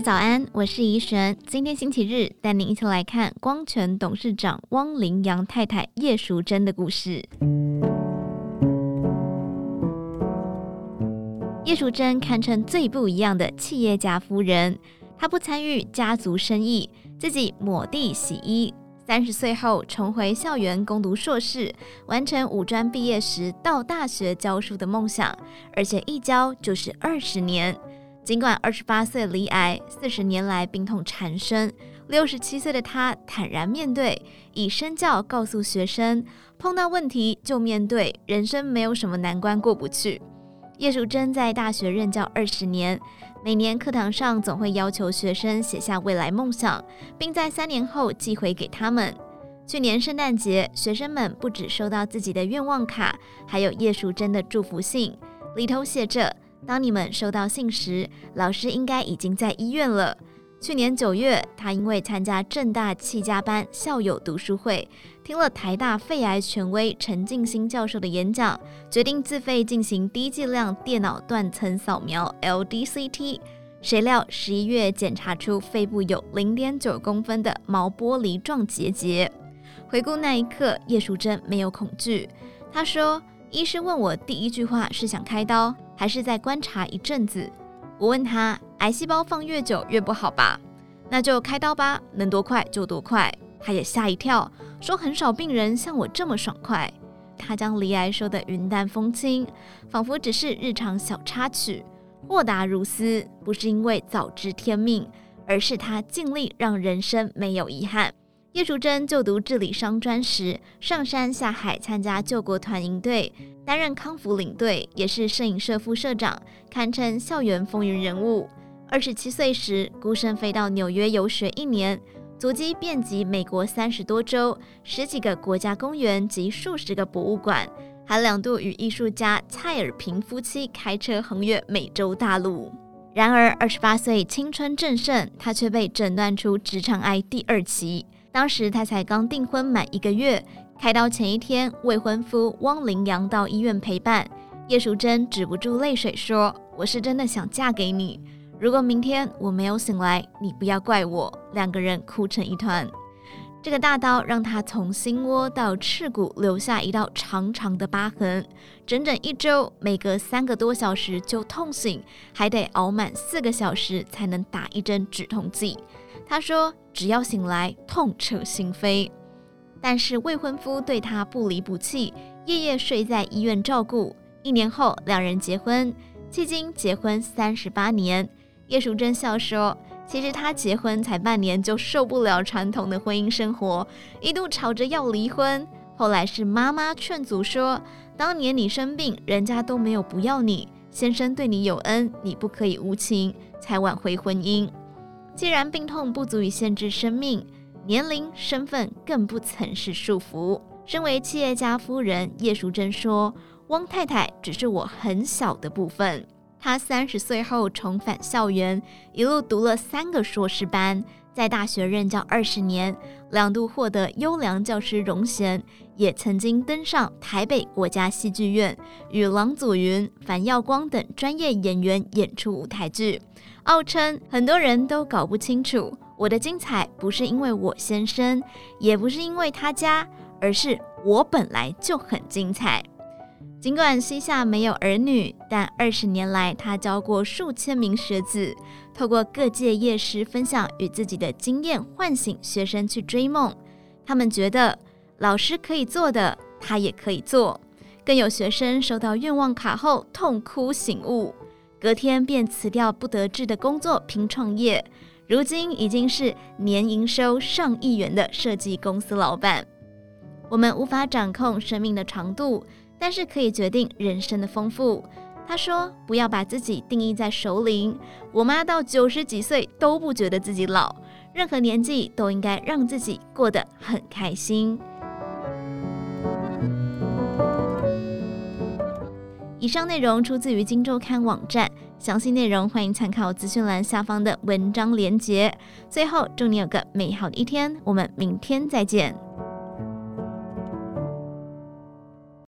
早安，我是怡璇。今天星期日，带您一起来看光泉董事长汪凌阳太太叶淑珍的故事。叶淑珍堪称最不一样的企业家夫人，她不参与家族生意，自己抹地洗衣。三十岁后重回校园攻读硕士，完成五专毕业时到大学教书的梦想，而且一教就是二十年。尽管二十八岁罹癌，四十年来病痛缠身，六十七岁的他坦然面对，以身教告诉学生：碰到问题就面对，人生没有什么难关过不去。叶淑珍在大学任教二十年，每年课堂上总会要求学生写下未来梦想，并在三年后寄回给他们。去年圣诞节，学生们不止收到自己的愿望卡，还有叶淑珍的祝福信，里头写着。当你们收到信时，老师应该已经在医院了。去年九月，他因为参加正大气家班校友读书会，听了台大肺癌权威陈静心教授的演讲，决定自费进行低剂量电脑断层扫描 （LDCT）。谁料十一月检查出肺部有零点九公分的毛玻璃状结节。回顾那一刻，叶淑珍没有恐惧。她说：“医师问我第一句话是想开刀。”还是再观察一阵子。我问他，癌细胞放越久越不好吧？那就开刀吧，能多快就多快。他也吓一跳，说很少病人像我这么爽快。他将离癌说得云淡风轻，仿佛只是日常小插曲，豁达如斯。不是因为早知天命，而是他尽力让人生没有遗憾。叶淑珍就读治理商专时，上山下海参加救国团营队，担任康复领队，也是摄影社副社长，堪称校园风云人物。二十七岁时，孤身飞到纽约游学一年，足迹遍及美国三十多州、十几个国家公园及数十个博物馆，还两度与艺术家蔡尔平夫妻开车横越美洲大陆。然而，二十八岁青春正盛，他却被诊断出直肠癌第二期。当时他才刚订婚满一个月，开刀前一天，未婚夫汪凌阳到医院陪伴。叶淑珍止不住泪水说：“我是真的想嫁给你。如果明天我没有醒来，你不要怪我。”两个人哭成一团。这个大刀让他从心窝到翅骨留下一道长长的疤痕，整整一周，每隔三个多小时就痛醒，还得熬满四个小时才能打一针止痛剂。他说：“只要醒来，痛彻心扉。”但是未婚夫对他不离不弃，夜夜睡在医院照顾。一年后，两人结婚，迄今结婚三十八年。叶淑珍笑说：“其实她结婚才半年就受不了传统的婚姻生活，一度吵着要离婚。后来是妈妈劝阻说：‘当年你生病，人家都没有不要你，先生对你有恩，你不可以无情，才挽回婚姻。’”既然病痛不足以限制生命，年龄、身份更不曾是束缚。身为企业家夫人，叶淑珍说：“汪太太只是我很小的部分。”她三十岁后重返校园，一路读了三个硕士班，在大学任教二十年，两度获得优良教师荣衔，也曾经登上台北国家戏剧院，与郎祖筠、樊耀光等专业演员演出舞台剧。奥称很多人都搞不清楚，我的精彩不是因为我先生，也不是因为他家，而是我本来就很精彩。尽管膝下没有儿女，但二十年来他教过数千名学子，透过各界业师分享与自己的经验，唤醒学生去追梦。他们觉得老师可以做的，他也可以做。更有学生收到愿望卡后痛哭醒悟。隔天便辞掉不得志的工作，拼创业。如今已经是年营收上亿元的设计公司老板。我们无法掌控生命的长度，但是可以决定人生的丰富。他说：“不要把自己定义在熟龄。”我妈到九十几岁都不觉得自己老。任何年纪都应该让自己过得很开心。以上内容出自于《今周刊》网站，详细内容欢迎参考资讯栏下方的文章连结。最后，祝你有个美好的一天，我们明天再见。